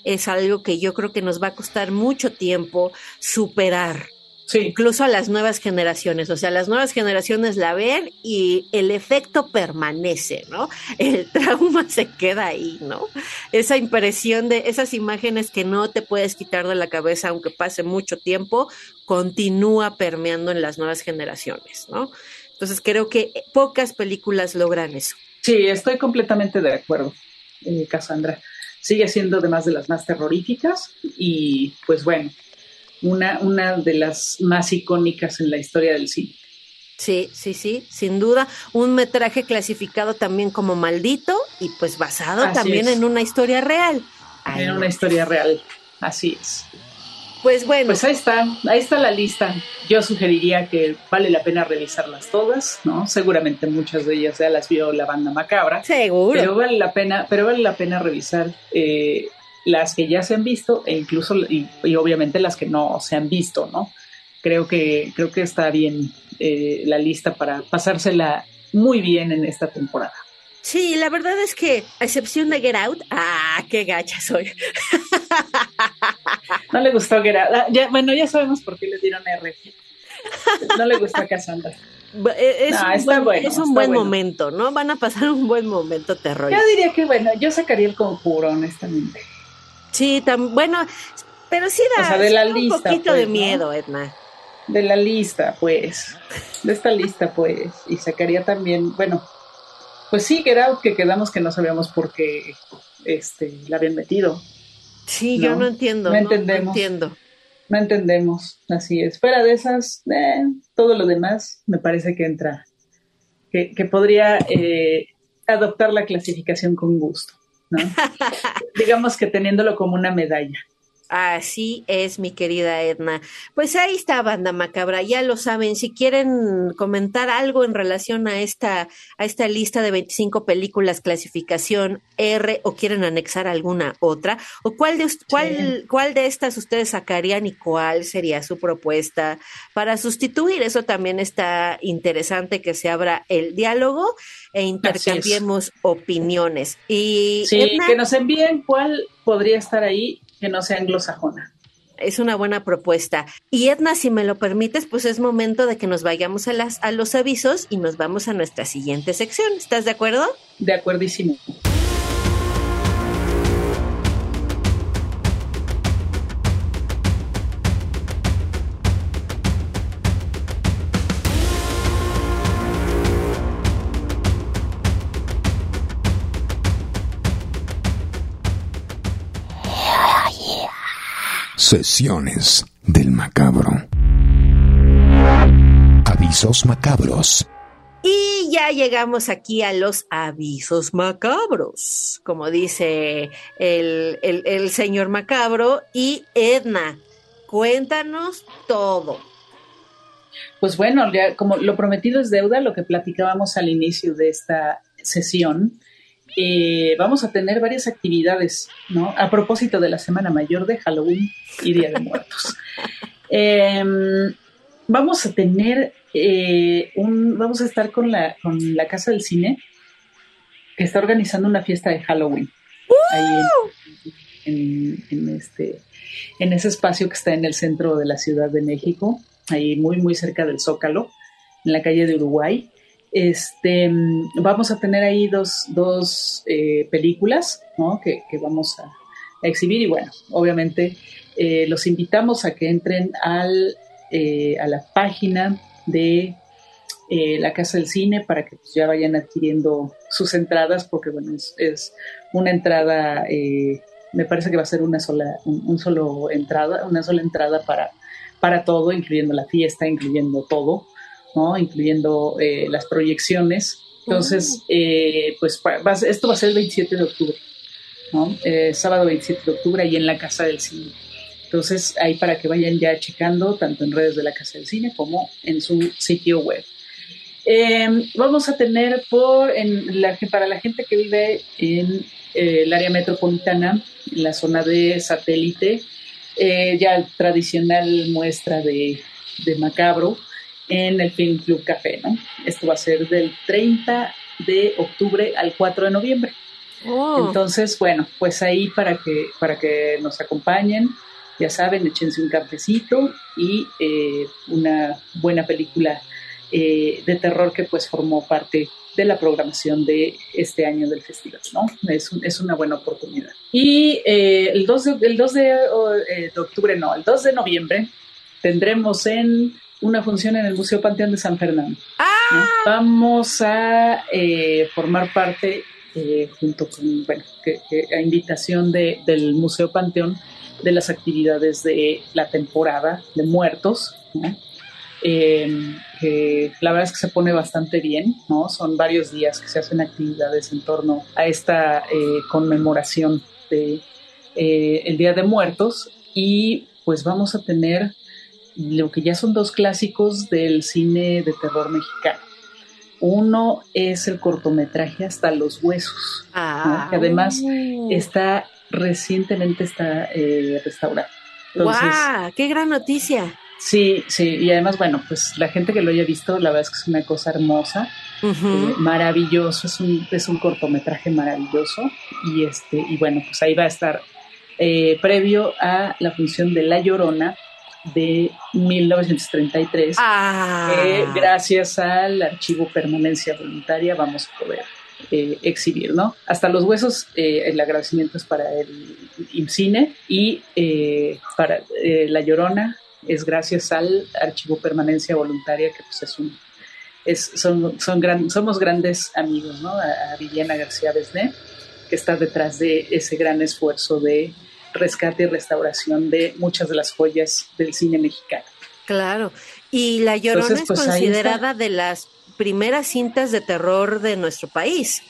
es algo que yo creo que nos va a costar mucho tiempo superar. Sí. Incluso a las nuevas generaciones. O sea, las nuevas generaciones la ven y el efecto permanece, ¿no? El trauma se queda ahí, ¿no? Esa impresión de esas imágenes que no te puedes quitar de la cabeza aunque pase mucho tiempo, continúa permeando en las nuevas generaciones, ¿no? Entonces creo que pocas películas logran eso. Sí, estoy completamente de acuerdo, eh, Cassandra. Sigue siendo además de las más terroríficas y pues bueno, una, una de las más icónicas en la historia del cine. Sí, sí, sí, sin duda. Un metraje clasificado también como maldito y pues basado también en una historia real. en una historia real, así es. Pues bueno. Pues ahí está, ahí está la lista. Yo sugeriría que vale la pena revisarlas todas, ¿no? Seguramente muchas de ellas ya las vio la banda macabra. Seguro. Pero vale la pena, pero vale la pena revisar eh, las que ya se han visto e incluso y, obviamente las que no se han visto, ¿no? Creo que creo que está bien eh, la lista para pasársela muy bien en esta temporada. Sí, la verdad es que, a excepción de Get Out, ah, qué gacha soy. no le gustó Get Out. Ah, ya, bueno, ya sabemos por qué le dieron R. No le gustó Cassandra. Eh, es, un buen, es un buen momento, ¿no? Van a pasar un buen momento terror. Yo diría que, bueno, yo sacaría el conjuro, honestamente. Sí, tan, bueno, pero sí da un poquito de pues, miedo, Edna. De la lista, pues. De esta lista, pues. Y sacaría también, bueno, pues sí, Get Out, que quedamos que no sabíamos por qué este, la habían metido. Sí, yo no entiendo. No, entendemos. No entiendo. No entendemos, así es. Fuera de esas, eh, todo lo demás me parece que entra, que, que podría eh, adoptar la clasificación con gusto. ¿No? Digamos que teniéndolo como una medalla. Así es, mi querida Edna. Pues ahí está, banda macabra, ya lo saben. Si quieren comentar algo en relación a esta, a esta lista de 25 películas clasificación R o quieren anexar alguna otra, o cuál de, cuál, cuál de estas ustedes sacarían y cuál sería su propuesta para sustituir. Eso también está interesante que se abra el diálogo e intercambiemos opiniones. Y sí, que nos envíen cuál podría estar ahí que no sea anglosajona. Es una buena propuesta. Y Edna, si me lo permites, pues es momento de que nos vayamos a, las, a los avisos y nos vamos a nuestra siguiente sección. ¿Estás de acuerdo? De acuerdísimo. Sesiones del macabro. Avisos macabros. Y ya llegamos aquí a los avisos macabros, como dice el, el señor macabro. Y Edna, cuéntanos todo. Pues bueno, como lo prometido es deuda, lo que platicábamos al inicio de esta sesión, eh, vamos a tener varias actividades, ¿no? A propósito de la Semana Mayor de Halloween y Día de Muertos. Em, vamos a tener eh, un, vamos a estar con la, con la Casa del Cine, que está organizando una fiesta de Halloween. Ahí en, este, en ese espacio que está en el centro de la Ciudad de México, ahí muy, muy cerca del Zócalo, en la calle de Uruguay. Este, vamos a tener ahí dos, dos eh, películas que, vamos a, exhibir y bueno, obviamente eh, los invitamos a que entren al, eh, a la página de la Casa del Cine para que pues, ya vayan adquiriendo sus entradas porque bueno, es, una entrada, me parece que va a ser una sola, un, solo entrada, una sola entrada para, para todo, incluyendo la fiesta, incluyendo todo. Incluyendo eh, las proyecciones. Entonces, eh, pues esto va a ser el 27 de octubre, eh, sábado 27 de octubre, ahí en la Casa del Cine. Entonces, ahí para que vayan ya checando, tanto en redes de la Casa del Cine como en su sitio web. Em, vamos a tener por, en la, para la gente que vive en el área metropolitana, en la zona de satélite, ya tradicional muestra de, de Macabro, en el Film Club Café, ¿no? Esto va a ser del 30 de octubre al 4 de noviembre. Oh. Entonces, bueno, pues ahí para que, para que nos acompañen, ya saben, échense un cafecito y eh, una buena película eh, de terror que pues formó parte de la programación de este año del festival, ¿no? Es, es una buena oportunidad. Y eh, el 2, de, el 2 de, de octubre, no, el 2 de noviembre tendremos en una función en el Museo Panteón de San Fernando. ¡Ah! Vamos a eh, formar parte, eh, junto con, bueno, a invitación del Museo Panteón, de las actividades de la temporada de muertos, em, que la verdad es que se pone bastante bien, ¿no? Son varios días que se hacen actividades en torno a esta eh, conmemoración de el Día de Muertos y pues vamos a tener lo que ya son dos clásicos del cine de terror mexicano. Uno es el cortometraje Hasta los Huesos, ah. que además está recientemente está eh, restaurado. ¡Guau! ¡Qué gran noticia! Sí, sí, y además, bueno, pues la gente que lo haya visto, la verdad es que es una cosa hermosa, eh, maravilloso, es un, es un cortometraje maravilloso, y este, y bueno, pues ahí va a estar eh, previo a la función de La Llorona, de 1933, ah. gracias al archivo permanencia voluntaria vamos a poder eh, exhibir, ¿no? Hasta los huesos, eh, el agradecimiento es para el IMCINE y eh, para La Llorona es gracias al archivo permanencia voluntaria que pues es un es, son, son gran, somos grandes amigos, ¿no? A, a Viviana García Besné, que está detrás de ese gran esfuerzo de rescate y restauración de muchas de las joyas del cine mexicano. Claro, y La Llorona es pues, considerada de las primeras cintas de terror de nuestro país.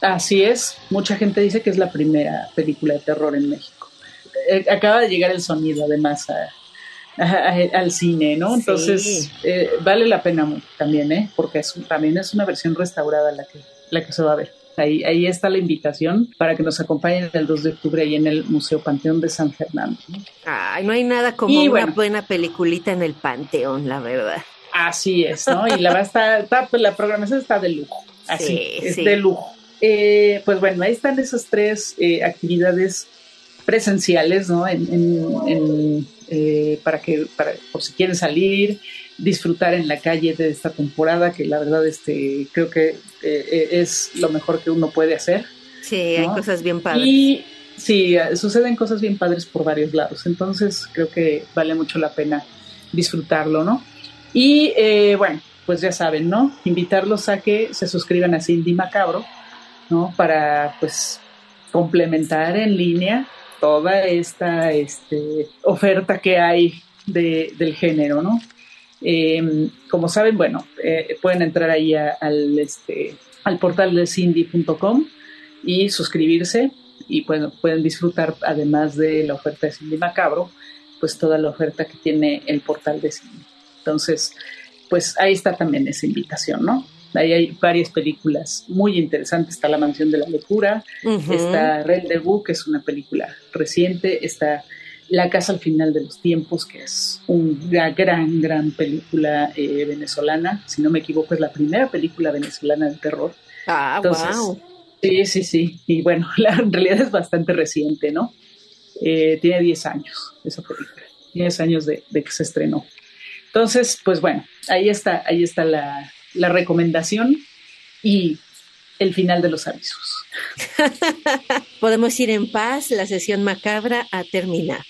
Así es, mucha gente dice que es la primera película de terror en México. Eh, acaba de llegar el sonido además al cine, ¿no? Entonces eh, vale la pena también, ¿eh? Porque también es una versión restaurada la que, la que se va a ver. Ahí, ahí está la invitación para que nos acompañen el 2 de octubre ahí en el Museo Panteón de San Fernando. Ay, no hay nada como una buena peliculita en el Panteón, la verdad. Así es, ¿no? Y la verdad está, pues, la programación está de lujo. Así, es de lujo. Eh, pues bueno, ahí están esas tres eh, actividades presenciales, ¿no? En, eh, para que, para, por si quieren salir, disfrutar en la calle de esta temporada, que la verdad este, creo que eh, eh, es lo mejor que uno puede hacer. Sí, hay cosas bien padres. Y sí, suceden cosas bien padres por varios lados, entonces creo que vale mucho la pena disfrutarlo, ¿no? Y eh, bueno, pues ya saben, ¿no? Invitarlos a que se suscriban a Cindy Macabro, ¿no? Para pues complementar en línea toda esta este, oferta que hay del género, ¿no? Em, como saben, bueno, eh, pueden entrar ahí al, este, al portal de cindy.com y suscribirse y bueno, pueden disfrutar además de la oferta de Cindy Macabro, pues toda la oferta que tiene el portal de Cindy. Entonces, pues ahí está también esa invitación, ¿no? Ahí hay varias películas muy interesantes. Está La Mansión de la Locura, está Rendezvous, que es una película reciente, está La Casa al Final de los Tiempos, que es una gran, gran película eh, venezolana. Si no me equivoco, es la primera película venezolana de terror. Ah, wow. Sí, sí, sí. Y bueno, la, en realidad es bastante reciente, ¿no? Eh, tiene 10 años esa película. 10 años de, de que se estrenó. Entonces, pues bueno, ahí está, ahí está la, la recomendación y el final de los avisos. Podemos ir en paz, la sesión macabra a terminar.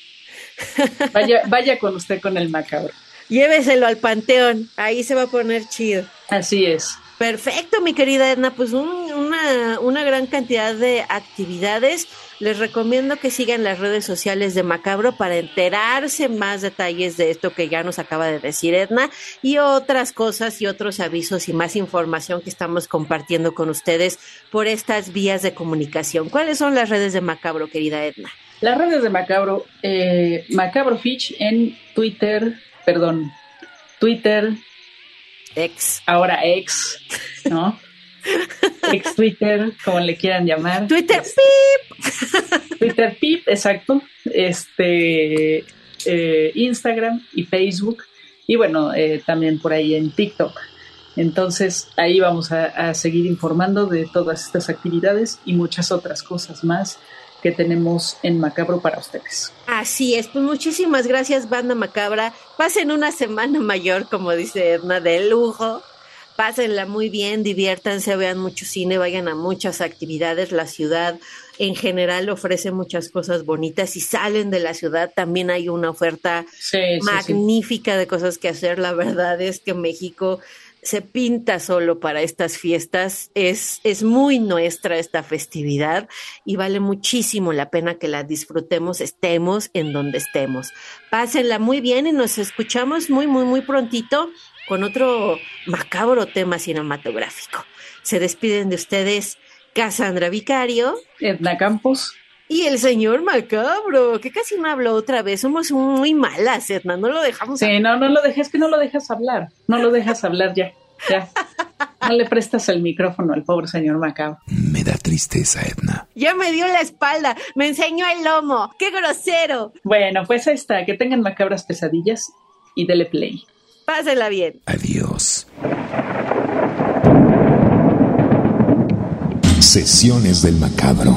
Vaya, vaya con usted con el macabro. Lléveselo al panteón, ahí se va a poner chido. Así es. Perfecto, mi querida Edna, pues una, una gran cantidad de actividades. Les recomiendo que sigan las redes sociales de Macabro para enterarse más detalles de esto que ya nos acaba de decir Edna y otras cosas y otros avisos y más información que estamos compartiendo con ustedes por estas vías de comunicación. ¿Cuáles son las redes de Macabro, querida Edna? Las redes de Macabro, eh, Macabro Fitch en Twitter, perdón, Twitter, Ex. Ahora ex, ¿no? ex Twitter, como le quieran llamar. Twitter Pip. Twitter Pip, exacto. Este, eh, Instagram y Facebook. Y bueno, eh, también por ahí en TikTok. Entonces ahí vamos a seguir informando de todas estas actividades y muchas otras cosas más que tenemos en Macabro para ustedes. Así es, pues muchísimas gracias, Banda Macabra. Pasen una semana mayor, como dice Edna, de lujo. Pásenla muy bien, diviértanse, vean mucho cine, vayan a muchas actividades. La ciudad en general ofrece muchas cosas bonitas. Si salen de la ciudad, también hay una oferta magnífica de cosas que hacer. La verdad es que México se pinta solo para estas fiestas. Es, es muy nuestra esta festividad y vale muchísimo la pena que la disfrutemos, estemos en donde estemos. Pásenla muy bien y nos escuchamos muy, muy, muy prontito con otro macabro tema cinematográfico. Se despiden de ustedes Cassandra Vicario, Edna Campos y el señor macabro, que casi no habló otra vez. Somos muy malas, Edna, no lo dejamos. Sí, no, no lo dejes, que no lo dejas hablar. No lo dejas hablar ya. Ya. No le prestas el micrófono al pobre señor macabro. Me da tristeza, Edna. Ya me dio la espalda, me enseñó el lomo. ¡Qué grosero! Bueno, pues ahí está. Que tengan macabras pesadillas y dele play. Pásela bien. Adiós. Sesiones del macabro.